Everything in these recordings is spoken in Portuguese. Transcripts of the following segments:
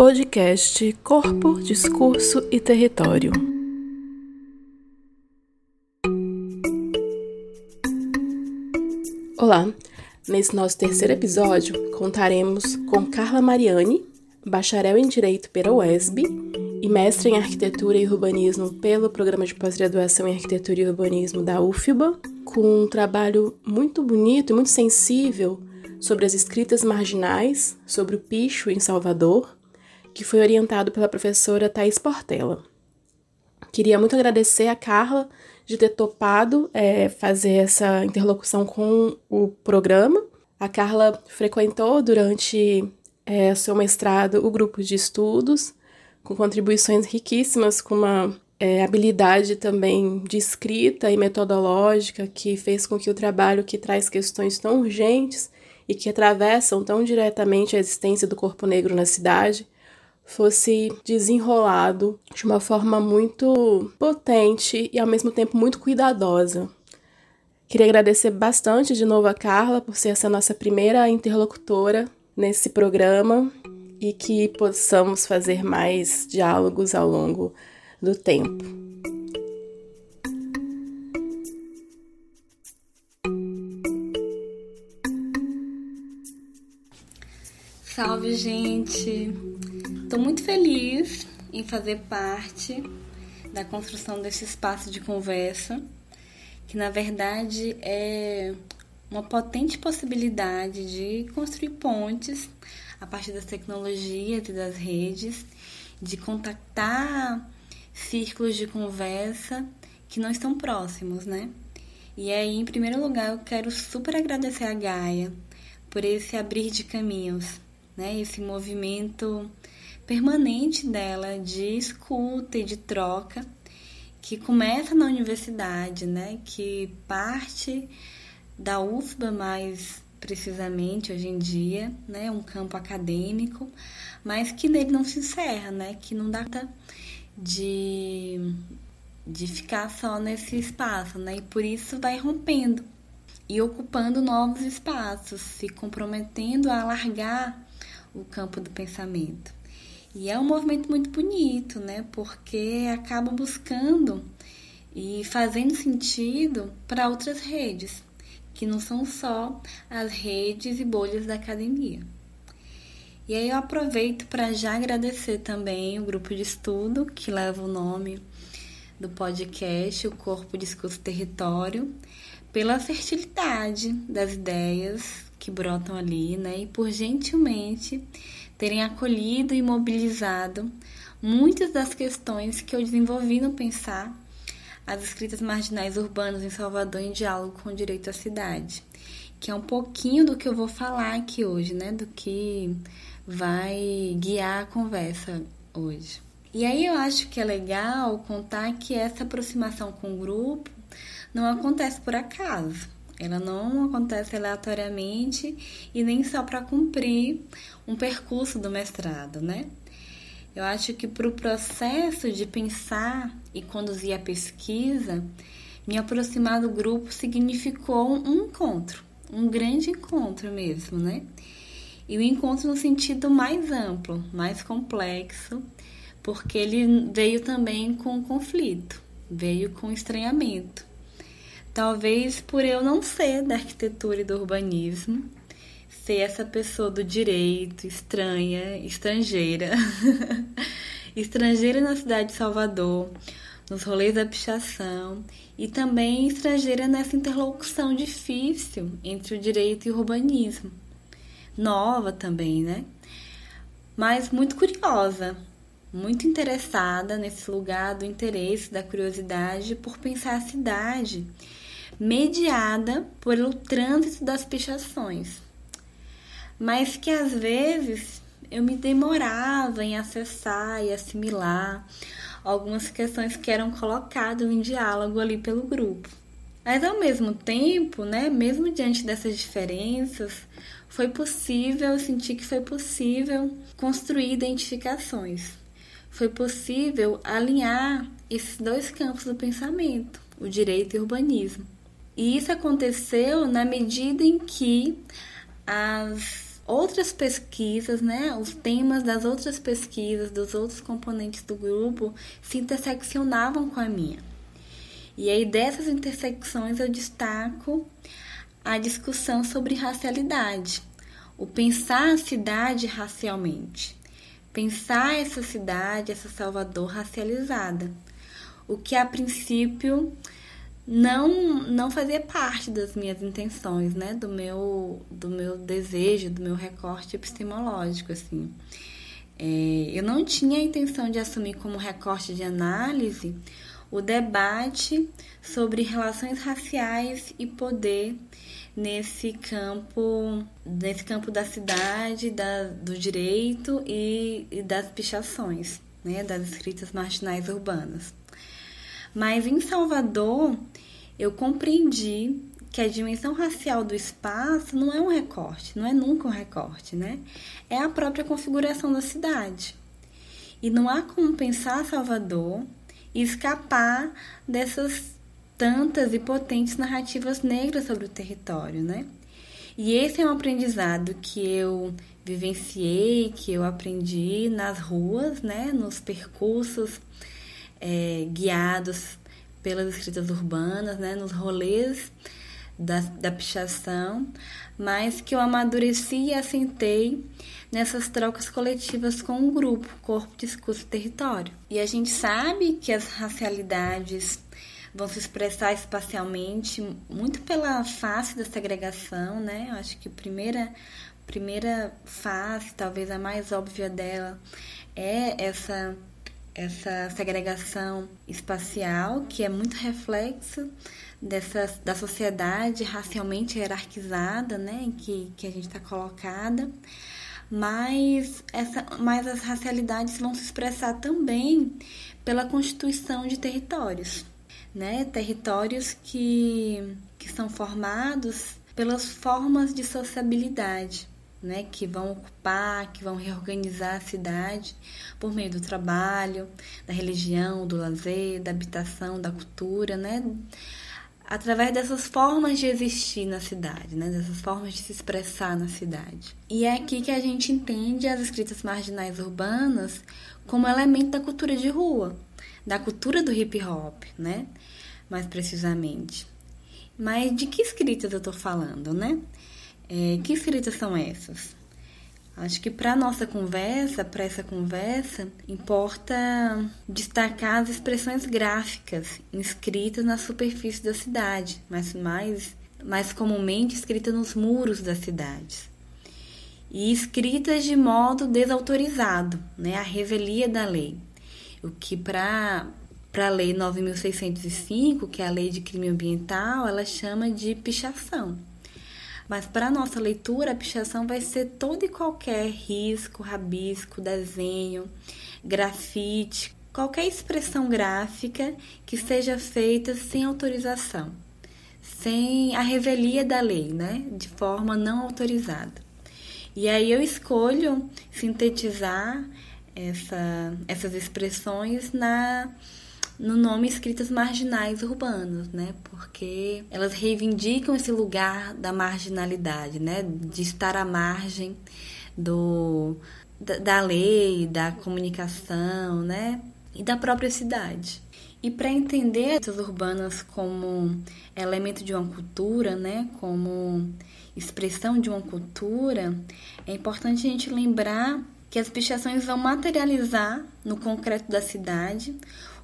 Podcast Corpo, Discurso e Território. Olá, nesse nosso terceiro episódio contaremos com Carla Mariani, bacharel em Direito pela UESB e mestre em Arquitetura e Urbanismo pelo Programa de Pós-Graduação em Arquitetura e Urbanismo da UFBA, com um trabalho muito bonito e muito sensível sobre as escritas marginais, sobre o picho em Salvador, que foi orientado pela professora Thais Portela. Queria muito agradecer a Carla de ter topado é, fazer essa interlocução com o programa. A Carla frequentou durante é, seu mestrado o grupo de estudos, com contribuições riquíssimas, com uma é, habilidade também de escrita e metodológica que fez com que o trabalho que traz questões tão urgentes e que atravessam tão diretamente a existência do corpo negro na cidade fosse desenrolado de uma forma muito potente e ao mesmo tempo muito cuidadosa. Queria agradecer bastante de novo a Carla por ser essa nossa primeira interlocutora nesse programa e que possamos fazer mais diálogos ao longo do tempo. Salve, gente! Estou muito feliz em fazer parte da construção desse espaço de conversa, que na verdade é uma potente possibilidade de construir pontes a partir das tecnologias e das redes, de contactar círculos de conversa que não estão próximos, né? E aí, em primeiro lugar, eu quero super agradecer a Gaia por esse abrir de caminhos, né? Esse movimento permanente dela de escuta e de troca que começa na universidade, né? Que parte da UFBA mais precisamente hoje em dia, né? Um campo acadêmico, mas que nele não se encerra, né? Que não dá de de ficar só nesse espaço, né? E por isso vai rompendo e ocupando novos espaços, se comprometendo a alargar o campo do pensamento. E é um movimento muito bonito, né? Porque acaba buscando e fazendo sentido para outras redes, que não são só as redes e bolhas da academia. E aí eu aproveito para já agradecer também o grupo de estudo que leva o nome do podcast O Corpo Discurso Território, pela fertilidade das ideias que brotam ali, né? E por gentilmente terem acolhido e mobilizado muitas das questões que eu desenvolvi no pensar as escritas marginais urbanas em Salvador em diálogo com o direito à cidade, que é um pouquinho do que eu vou falar aqui hoje, né? Do que vai guiar a conversa hoje. E aí eu acho que é legal contar que essa aproximação com o grupo não acontece por acaso. Ela não acontece aleatoriamente e nem só para cumprir um percurso do mestrado, né? Eu acho que para o processo de pensar e conduzir a pesquisa, me aproximar do grupo significou um encontro, um grande encontro mesmo, né? E o encontro no sentido mais amplo, mais complexo, porque ele veio também com conflito, veio com estranhamento. Talvez por eu não ser da arquitetura e do urbanismo, ser essa pessoa do direito, estranha, estrangeira. estrangeira na cidade de Salvador, nos rolês da pichação e também estrangeira nessa interlocução difícil entre o direito e o urbanismo. Nova também, né? Mas muito curiosa, muito interessada nesse lugar do interesse, da curiosidade por pensar a cidade mediada pelo trânsito das pichações, mas que às vezes eu me demorava em acessar e assimilar algumas questões que eram colocadas em diálogo ali pelo grupo. Mas ao mesmo tempo, né, mesmo diante dessas diferenças, foi possível, eu senti que foi possível construir identificações. Foi possível alinhar esses dois campos do pensamento, o direito e o urbanismo. E isso aconteceu na medida em que as outras pesquisas, né, os temas das outras pesquisas, dos outros componentes do grupo se interseccionavam com a minha. E aí dessas intersecções eu destaco a discussão sobre racialidade, o pensar a cidade racialmente, pensar essa cidade, essa Salvador racializada, o que a princípio não não fazia parte das minhas intenções, né, do meu do meu desejo, do meu recorte epistemológico, assim. É, eu não tinha a intenção de assumir como recorte de análise o debate sobre relações raciais e poder nesse campo nesse campo da cidade, da, do direito e, e das pichações, né, das escritas marginais urbanas. Mas em Salvador, eu compreendi que a dimensão racial do espaço não é um recorte, não é nunca um recorte, né? É a própria configuração da cidade. E não há como pensar Salvador e escapar dessas tantas e potentes narrativas negras sobre o território, né? E esse é um aprendizado que eu vivenciei, que eu aprendi nas ruas, né? Nos percursos é, guiados pelas escritas urbanas, né, nos rolês da, da pichação, mas que eu amadureci e assentei nessas trocas coletivas com o grupo, corpo, discurso e território. E a gente sabe que as racialidades vão se expressar espacialmente muito pela face da segregação, né? Eu acho que a primeira, primeira face, talvez a mais óbvia dela, é essa essa segregação espacial, que é muito reflexo dessa, da sociedade racialmente hierarquizada, né, em que, que a gente está colocada, mas, essa, mas as racialidades vão se expressar também pela constituição de territórios, né, territórios que, que são formados pelas formas de sociabilidade, né, que vão ocupar, que vão reorganizar a cidade por meio do trabalho, da religião, do lazer, da habitação, da cultura, né, através dessas formas de existir na cidade, né, dessas formas de se expressar na cidade. E é aqui que a gente entende as escritas marginais urbanas como elemento da cultura de rua, da cultura do hip hop, né, mais precisamente. Mas de que escritas eu estou falando, né? É, que escritas são essas? Acho que para nossa conversa, para essa conversa, importa destacar as expressões gráficas inscritas na superfície da cidade, mas mais, mais comumente escritas nos muros das cidades. E escritas de modo desautorizado, né, a revelia da lei. O que para para a lei 9605, que é a lei de crime ambiental, ela chama de pichação. Mas para nossa leitura, a pichação vai ser todo e qualquer risco, rabisco, desenho, grafite, qualquer expressão gráfica que seja feita sem autorização, sem a revelia da lei, né? De forma não autorizada. E aí eu escolho sintetizar essa, essas expressões na no nome escritas marginais urbanas, né? Porque elas reivindicam esse lugar da marginalidade, né? De estar à margem do da, da lei, da comunicação, né? E da própria cidade. E para entender essas urbanas como elemento de uma cultura, né, como expressão de uma cultura, é importante a gente lembrar que as pichações vão materializar no concreto da cidade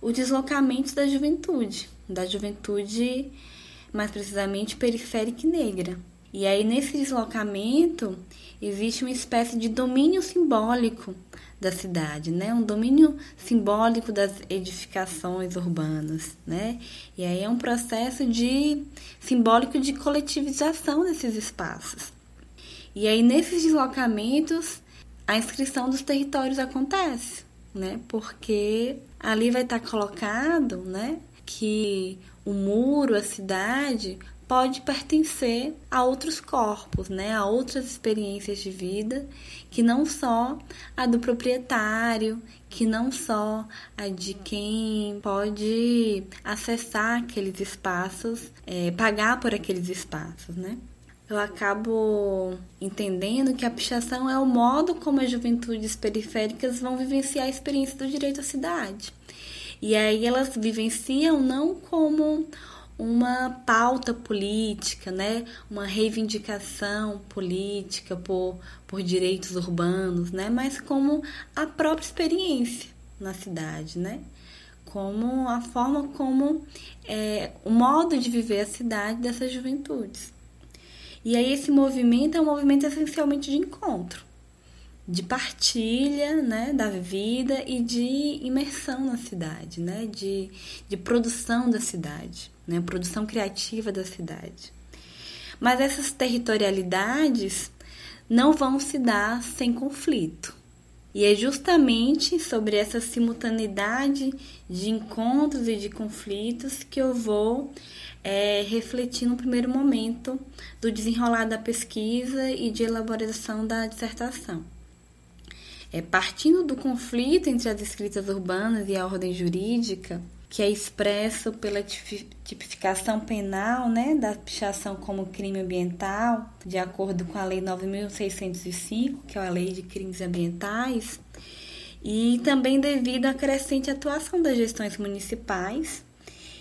o deslocamento da juventude, da juventude mais precisamente periférica e negra. E aí nesse deslocamento existe uma espécie de domínio simbólico da cidade, né? Um domínio simbólico das edificações urbanas, né? E aí é um processo de simbólico de coletivização desses espaços. E aí nesses deslocamentos a inscrição dos territórios acontece, né? Porque ali vai estar colocado, né, que o muro, a cidade pode pertencer a outros corpos, né, a outras experiências de vida que não só a do proprietário, que não só a de quem pode acessar aqueles espaços, é, pagar por aqueles espaços, né? Eu acabo entendendo que a pichação é o modo como as juventudes periféricas vão vivenciar a experiência do direito à cidade. E aí elas vivenciam não como uma pauta política, né? uma reivindicação política por, por direitos urbanos, né? mas como a própria experiência na cidade, né? como a forma como é, o modo de viver a cidade dessas juventudes. E aí esse movimento é um movimento essencialmente de encontro, de partilha, né, da vida e de imersão na cidade, né, de, de produção da cidade, né, produção criativa da cidade. Mas essas territorialidades não vão se dar sem conflito. E é justamente sobre essa simultaneidade de encontros e de conflitos que eu vou é, refletir no primeiro momento do desenrolar da pesquisa e de elaboração da dissertação. É, partindo do conflito entre as escritas urbanas e a ordem jurídica, que é expresso pela tipificação penal né, da pichação como crime ambiental, de acordo com a Lei 9.605, que é a Lei de Crimes Ambientais, e também devido à crescente atuação das gestões municipais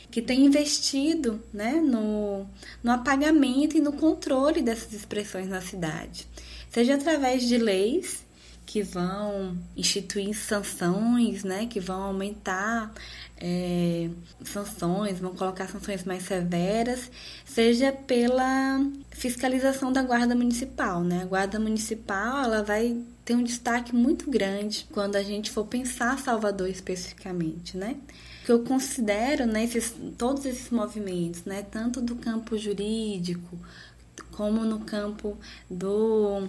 que tem investido né, no, no apagamento e no controle dessas expressões na cidade, seja através de leis que vão instituir sanções, né, que vão aumentar é, sanções, vão colocar sanções mais severas, seja pela fiscalização da guarda municipal, né? A guarda municipal ela vai ter um destaque muito grande quando a gente for pensar Salvador especificamente, né? que eu considero né, esses, todos esses movimentos, né, tanto do campo jurídico como no campo do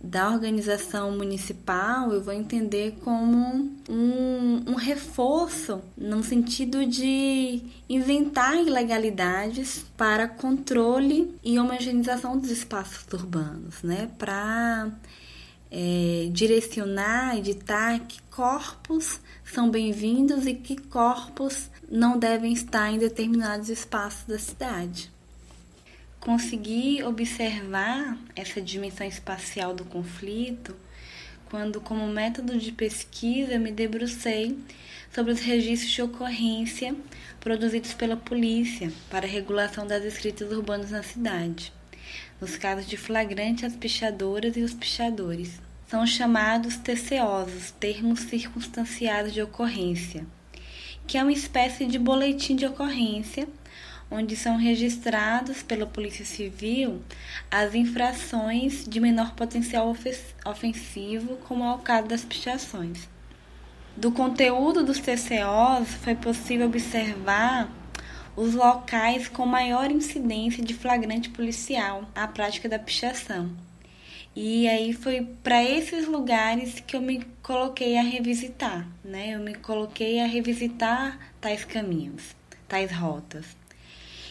da organização municipal, eu vou entender como um, um reforço no sentido de inventar ilegalidades para controle e homogeneização dos espaços urbanos, né? Para é, direcionar, editar que corpos são bem-vindos e que corpos não devem estar em determinados espaços da cidade. Consegui observar essa dimensão espacial do conflito quando, como método de pesquisa, me debrucei sobre os registros de ocorrência produzidos pela polícia para a regulação das escritas urbanas na cidade, nos casos de flagrante as pichadoras e os pichadores. São chamados TCOs, termos circunstanciados de ocorrência, que é uma espécie de boletim de ocorrência onde são registrados pela Polícia Civil as infrações de menor potencial ofensivo, como é o caso das pichações. Do conteúdo dos TCOs foi possível observar os locais com maior incidência de flagrante policial à prática da pichação e aí foi para esses lugares que eu me coloquei a revisitar, né? Eu me coloquei a revisitar tais caminhos, tais rotas.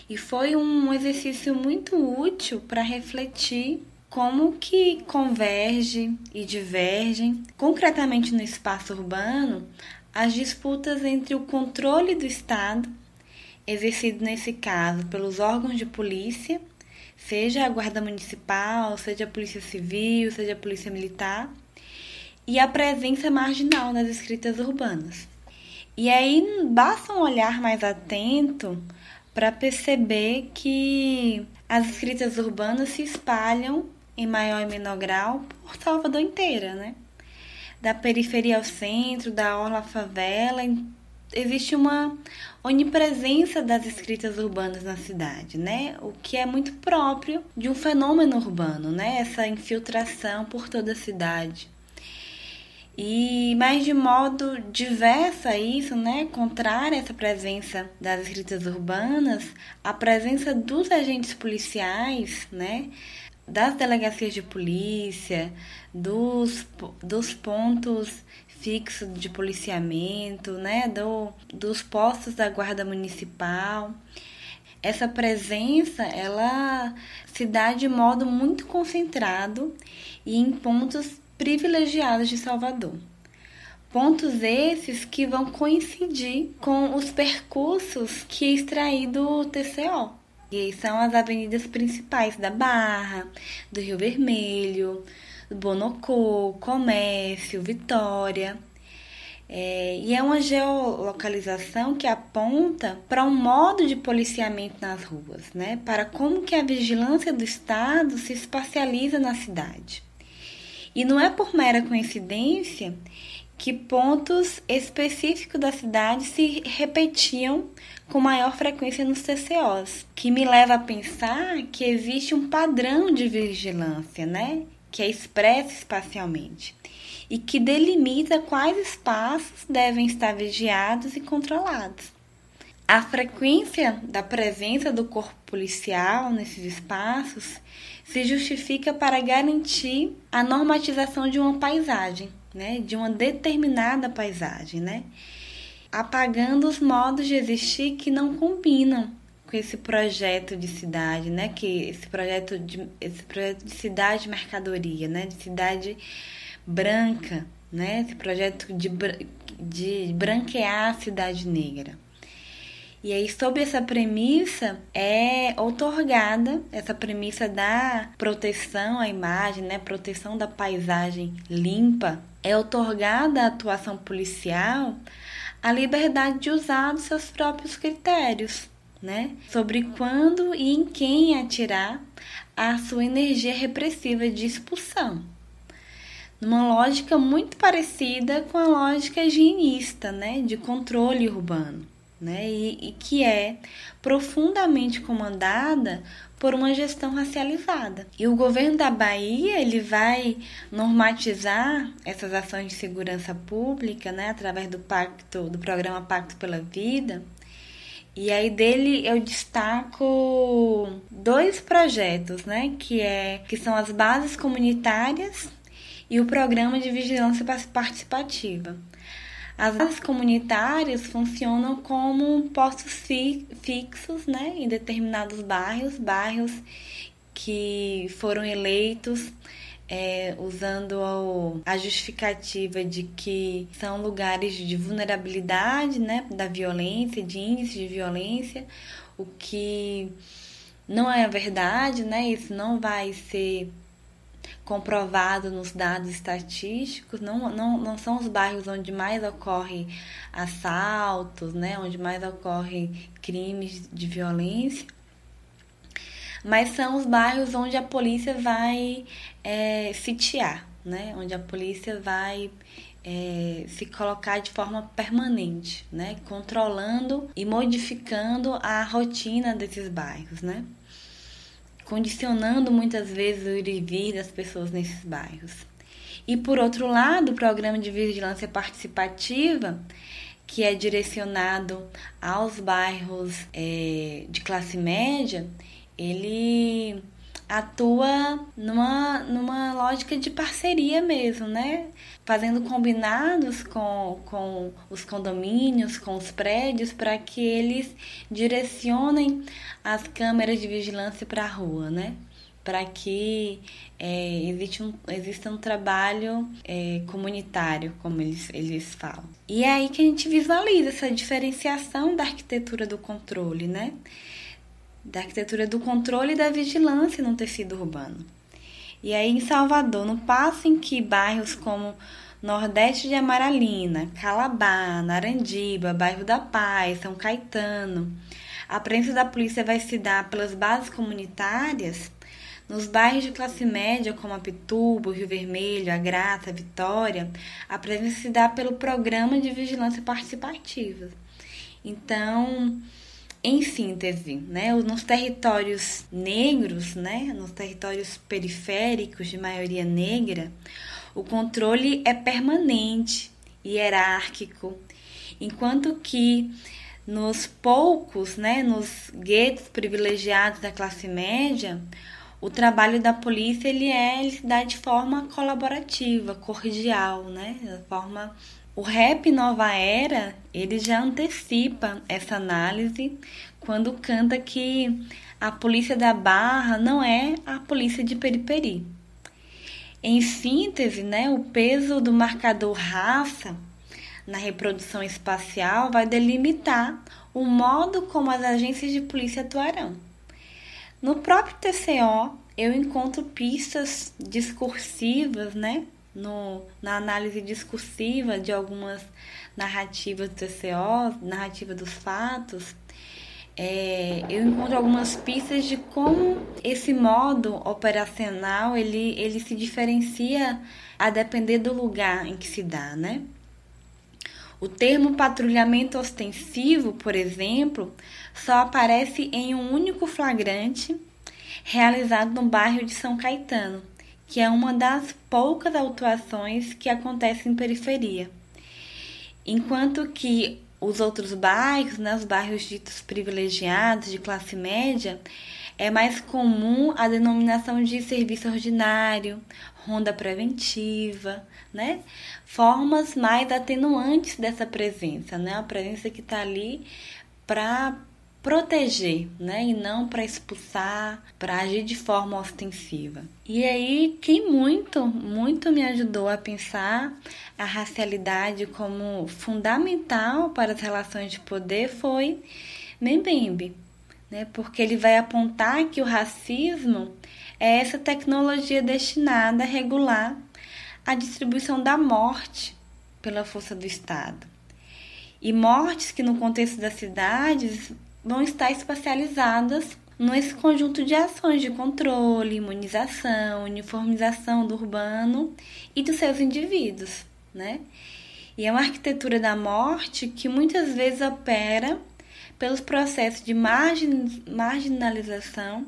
E foi um exercício muito útil para refletir como que converge e divergem, concretamente no espaço urbano, as disputas entre o controle do Estado, exercido nesse caso pelos órgãos de polícia, seja a Guarda Municipal, seja a Polícia Civil, seja a Polícia Militar, e a presença marginal nas escritas urbanas. E aí basta um olhar mais atento para perceber que as escritas urbanas se espalham em maior e menor grau por Salvador inteira, né? Da periferia ao centro, da orla à favela, existe uma onipresença das escritas urbanas na cidade, né? O que é muito próprio de um fenômeno urbano, né? Essa infiltração por toda a cidade. E mais de modo diverso a isso, né, contrário a essa presença das escritas urbanas, a presença dos agentes policiais, né, das delegacias de polícia, dos, dos pontos fixo de policiamento, né, do, dos postos da guarda municipal. Essa presença, ela se dá de modo muito concentrado e em pontos privilegiados de Salvador. Pontos esses que vão coincidir com os percursos que extraí do TCO. E são as avenidas principais da Barra, do Rio Vermelho, do Bonocô, Comércio, Vitória. É, e é uma geolocalização que aponta para um modo de policiamento nas ruas, né? para como que a vigilância do Estado se espacializa na cidade. E não é por mera coincidência que pontos específicos da cidade se repetiam com maior frequência nos TCOs, que me leva a pensar que existe um padrão de vigilância, né? Que é expresso espacialmente e que delimita quais espaços devem estar vigiados e controlados. A frequência da presença do corpo policial nesses espaços se justifica para garantir a normatização de uma paisagem, né, de uma determinada paisagem, né, apagando os modos de existir que não combinam com esse projeto de cidade, né, que esse projeto de esse projeto de cidade mercadoria, né, de cidade branca, né, esse projeto de de branquear a cidade negra. E aí, sob essa premissa, é otorgada essa premissa da proteção à imagem, né, proteção da paisagem limpa, é otorgada à atuação policial a liberdade de usar os seus próprios critérios, né, sobre quando e em quem atirar a sua energia repressiva de expulsão. Numa lógica muito parecida com a lógica higienista, né, de controle urbano né? E, e que é profundamente comandada por uma gestão racializada. E o governo da Bahia ele vai normatizar essas ações de segurança pública, né, através do pacto, do programa Pacto pela Vida. E aí dele eu destaco dois projetos, né, que é que são as bases comunitárias e o programa de vigilância participativa. As áreas comunitárias funcionam como postos fi fixos né, em determinados bairros, bairros que foram eleitos é, usando a justificativa de que são lugares de vulnerabilidade né, da violência, de índice de violência, o que não é a verdade, né? Isso não vai ser comprovado nos dados estatísticos, não, não, não são os bairros onde mais ocorre assaltos, né, onde mais ocorre crimes de violência, mas são os bairros onde a polícia vai é, sitiar, né, onde a polícia vai é, se colocar de forma permanente, né, controlando e modificando a rotina desses bairros, né condicionando muitas vezes o ir e vir das pessoas nesses bairros. E por outro lado, o programa de vigilância participativa, que é direcionado aos bairros é, de classe média, ele atua numa, numa lógica de parceria mesmo, né? Fazendo combinados com, com os condomínios, com os prédios, para que eles direcionem as câmeras de vigilância para a rua, né? Para que é, existe um, exista um trabalho é, comunitário, como eles, eles falam. E é aí que a gente visualiza essa diferenciação da arquitetura do controle, né? da arquitetura do controle e da vigilância no tecido urbano. E aí em Salvador, no passo em que bairros como Nordeste de Amaralina, Calabá, Narandiba, Bairro da Paz, São Caetano, a presença da polícia vai se dar pelas bases comunitárias, nos bairros de classe média, como a Pituba, Rio Vermelho, a Graça, Vitória, a presença se dá pelo programa de vigilância participativa. Então, em síntese, né, nos territórios negros, né, nos territórios periféricos de maioria negra, o controle é permanente, hierárquico, enquanto que nos poucos, né, nos guetos privilegiados da classe média, o trabalho da polícia ele é ele se dá de forma colaborativa, cordial, né, de forma o rap Nova Era, ele já antecipa essa análise quando canta que a polícia da Barra não é a polícia de Periperi. Em síntese, né, o peso do marcador raça na reprodução espacial vai delimitar o modo como as agências de polícia atuarão. No próprio TCO, eu encontro pistas discursivas, né? No, na análise discursiva de algumas narrativas do TCO, narrativa dos fatos, é, eu encontro algumas pistas de como esse modo operacional ele, ele se diferencia a depender do lugar em que se dá, né? O termo patrulhamento ostensivo, por exemplo, só aparece em um único flagrante realizado no bairro de São Caetano, que é uma das poucas autuações que acontecem em periferia. Enquanto que os outros bairros, né, os bairros ditos privilegiados de classe média, é mais comum a denominação de serviço ordinário, ronda preventiva, né? Formas mais atenuantes dessa presença, né? A presença que está ali para proteger, né? E não para expulsar, para agir de forma ostensiva. E aí, quem muito, muito me ajudou a pensar a racialidade como fundamental para as relações de poder foi Mbembe, né? Porque ele vai apontar que o racismo é essa tecnologia destinada a regular a distribuição da morte pela força do Estado. E mortes que, no contexto das cidades, vão estar especializadas nesse conjunto de ações de controle, imunização, uniformização do urbano e dos seus indivíduos, né? E é uma arquitetura da morte que muitas vezes opera pelos processos de margin marginalização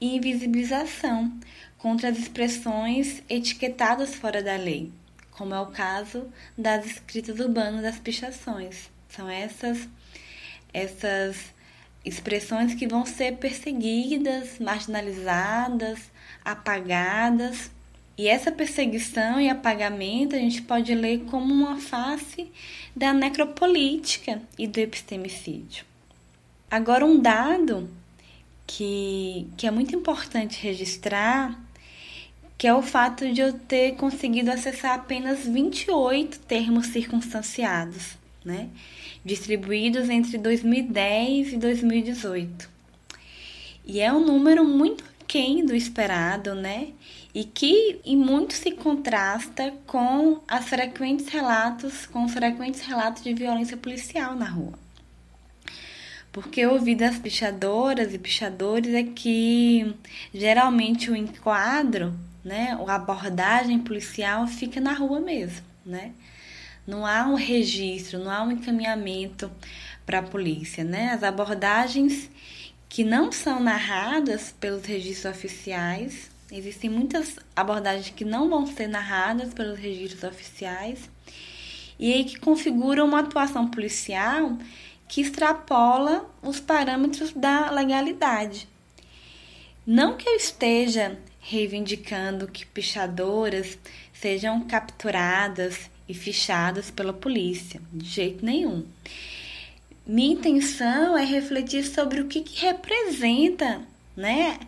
e invisibilização contra as expressões etiquetadas fora da lei, como é o caso das escritas urbanas das pichações. São essas essas expressões que vão ser perseguidas, marginalizadas, apagadas. E essa perseguição e apagamento a gente pode ler como uma face da necropolítica e do epistemicídio. Agora, um dado que, que é muito importante registrar, que é o fato de eu ter conseguido acessar apenas 28 termos circunstanciados, né? distribuídos entre 2010 e 2018. E é um número muito aquém do esperado, né? E que em muito se contrasta com as frequentes relatos, com os frequentes relatos de violência policial na rua. Porque eu ouvi das pichadoras e pichadores é que geralmente o enquadro, né, a abordagem policial fica na rua mesmo, né? Não há um registro, não há um encaminhamento para a polícia, né? As abordagens que não são narradas pelos registros oficiais, existem muitas abordagens que não vão ser narradas pelos registros oficiais e aí que configuram uma atuação policial que extrapola os parâmetros da legalidade. Não que eu esteja reivindicando que pichadoras sejam capturadas e fichadas pela polícia, de jeito nenhum. Minha intenção é refletir sobre o que, que representa, né?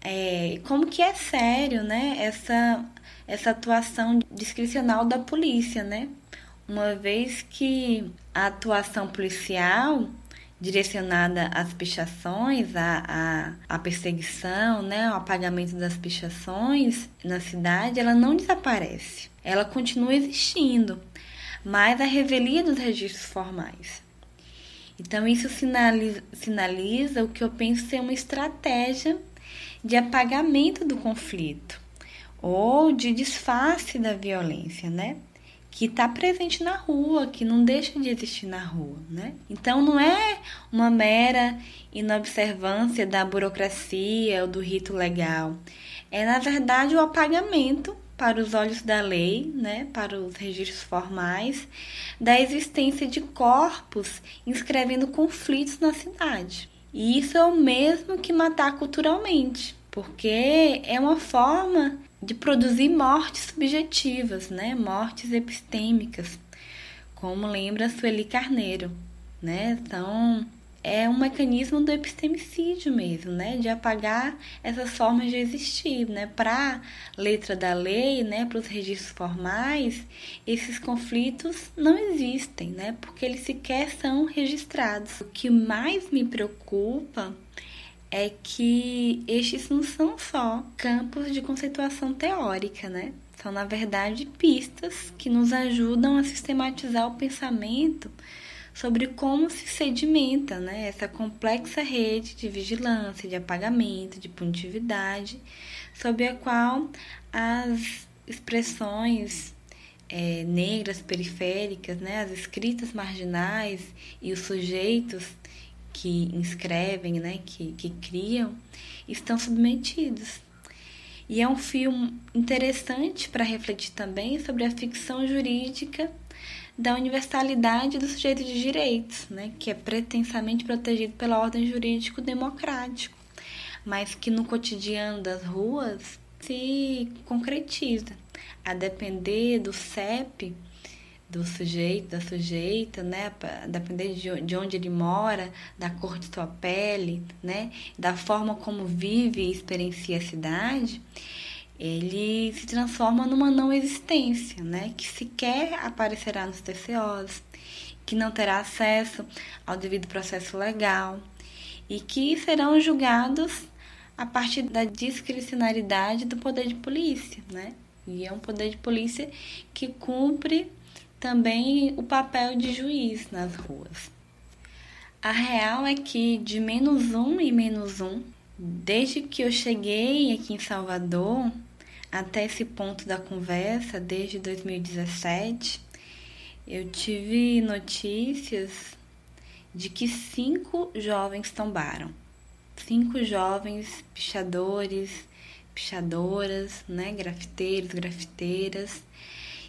É, como que é sério, né? Essa, essa atuação discricional da polícia, né? Uma vez que a atuação policial direcionada às pichações, à, à, à perseguição, né, ao apagamento das pichações na cidade, ela não desaparece. Ela continua existindo, mas a revelia dos registros formais. Então, isso sinaliza, sinaliza o que eu penso ser uma estratégia de apagamento do conflito ou de disfarce da violência, né? Que está presente na rua, que não deixa de existir na rua, né? Então não é uma mera inobservância da burocracia ou do rito legal. É na verdade o apagamento para os olhos da lei, né, para os registros formais, da existência de corpos inscrevendo conflitos na cidade. E isso é o mesmo que matar culturalmente, porque é uma forma de produzir mortes subjetivas, né? mortes epistêmicas, como lembra Sueli Carneiro. Né? Então, é um mecanismo do epistemicídio mesmo, né? de apagar essas formas de existir. Né? Para letra da lei, né? para os registros formais, esses conflitos não existem, né? porque eles sequer são registrados. O que mais me preocupa é que estes não são só campos de conceituação teórica, né? São, na verdade, pistas que nos ajudam a sistematizar o pensamento sobre como se sedimenta né, essa complexa rede de vigilância, de apagamento, de punitividade, sob a qual as expressões é, negras periféricas, né, as escritas marginais e os sujeitos que inscrevem, né, que, que criam, estão submetidos. E é um filme interessante para refletir também sobre a ficção jurídica da universalidade do sujeito de direitos, né, que é pretensamente protegido pela ordem jurídico democrático, mas que no cotidiano das ruas se concretiza, a depender do CEP do sujeito, da sujeita, né? Depender de onde ele mora, da cor de sua pele, né? Da forma como vive e experiencia a cidade, ele se transforma numa não existência, né? Que sequer aparecerá nos TCOs, que não terá acesso ao devido processo legal e que serão julgados a partir da discricionariedade do poder de polícia, né? E é um poder de polícia que cumpre também o papel de juiz nas ruas. A real é que de menos um e menos um, desde que eu cheguei aqui em Salvador, até esse ponto da conversa, desde 2017, eu tive notícias de que cinco jovens tombaram. Cinco jovens pichadores, pichadoras, né, grafiteiros, grafiteiras,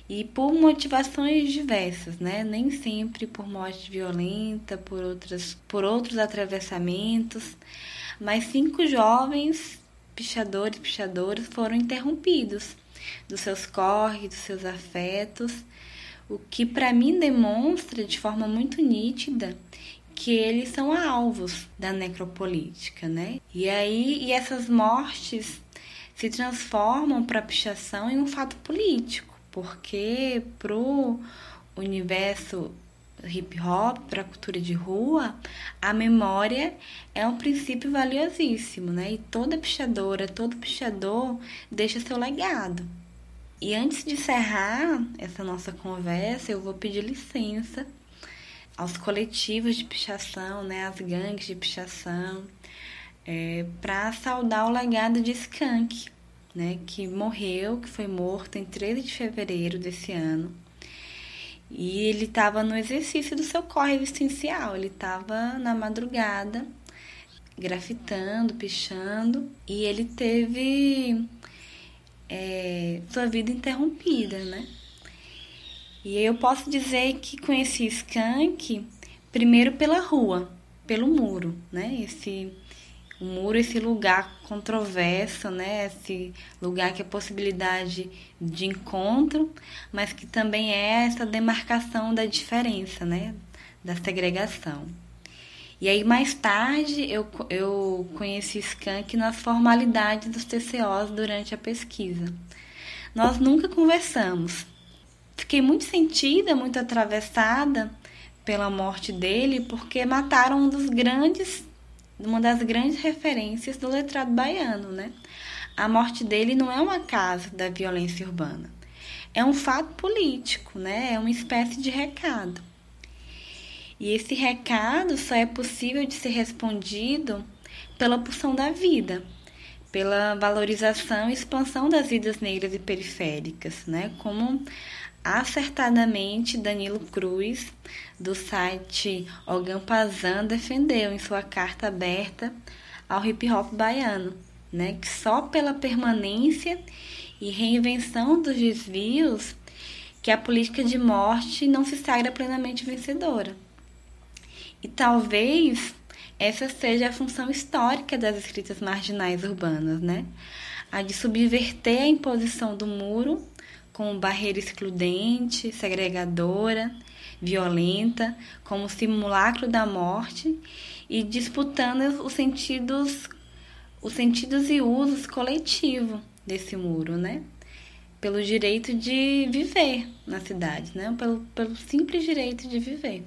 e por motivações diversas, né? Nem sempre por morte violenta, por outras, por outros atravessamentos, mas cinco jovens pichadores pichadoras foram interrompidos dos seus corres, dos seus afetos, o que para mim demonstra de forma muito nítida que eles são alvos da necropolítica, né? E aí e essas mortes se transformam para a pichação em um fato político porque pro universo hip hop, para a cultura de rua, a memória é um princípio valiosíssimo, né? E toda pichadora, todo pichador deixa seu legado. E antes de encerrar essa nossa conversa, eu vou pedir licença aos coletivos de pichação, né, as gangues de pichação, é, para saudar o legado de Skank, né, que morreu, que foi morto em 13 de fevereiro desse ano. E ele estava no exercício do seu corre existencial, ele estava na madrugada grafitando, pichando, e ele teve é, sua vida interrompida, né? E eu posso dizer que conheci Skank primeiro pela rua, pelo muro, né? Esse o muro, esse lugar controverso, né? Esse lugar que é possibilidade de encontro, mas que também é essa demarcação da diferença, né? Da segregação. E aí, mais tarde, eu, eu conheci Skank nas formalidades dos TCOs durante a pesquisa. Nós nunca conversamos. Fiquei muito sentida, muito atravessada pela morte dele, porque mataram um dos grandes uma das grandes referências do letrado baiano, né? A morte dele não é um acaso da violência urbana. É um fato político, né? É uma espécie de recado. E esse recado só é possível de ser respondido pela pulsão da vida, pela valorização e expansão das vidas negras e periféricas, né? Como acertadamente Danilo Cruz, do site Ogampazan, defendeu em sua carta aberta ao hip hop baiano, né, que só pela permanência e reinvenção dos desvios que a política de morte não se saira plenamente vencedora. E talvez essa seja a função histórica das escritas marginais urbanas, né? A de subverter a imposição do muro como barreira excludente, segregadora, violenta, como simulacro da morte e disputando os sentidos os sentidos e usos coletivos desse muro, né? Pelo direito de viver na cidade, né? Pelo, pelo simples direito de viver.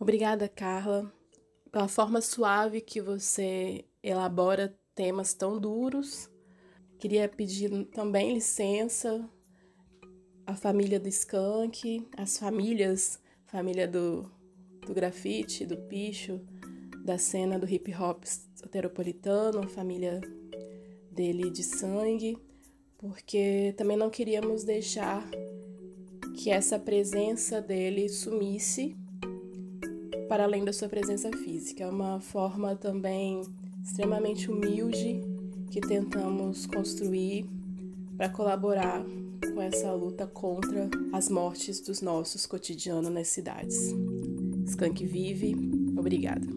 Obrigada, Carla, pela forma suave que você elabora temas tão duros. Queria pedir também licença à família do Skank, às famílias, família do, do grafite, do picho, da cena do hip hop soteropolitano, família dele de sangue, porque também não queríamos deixar que essa presença dele sumisse para além da sua presença física. É uma forma também extremamente humilde que tentamos construir para colaborar com essa luta contra as mortes dos nossos cotidianos nas cidades. Skank vive. Obrigada.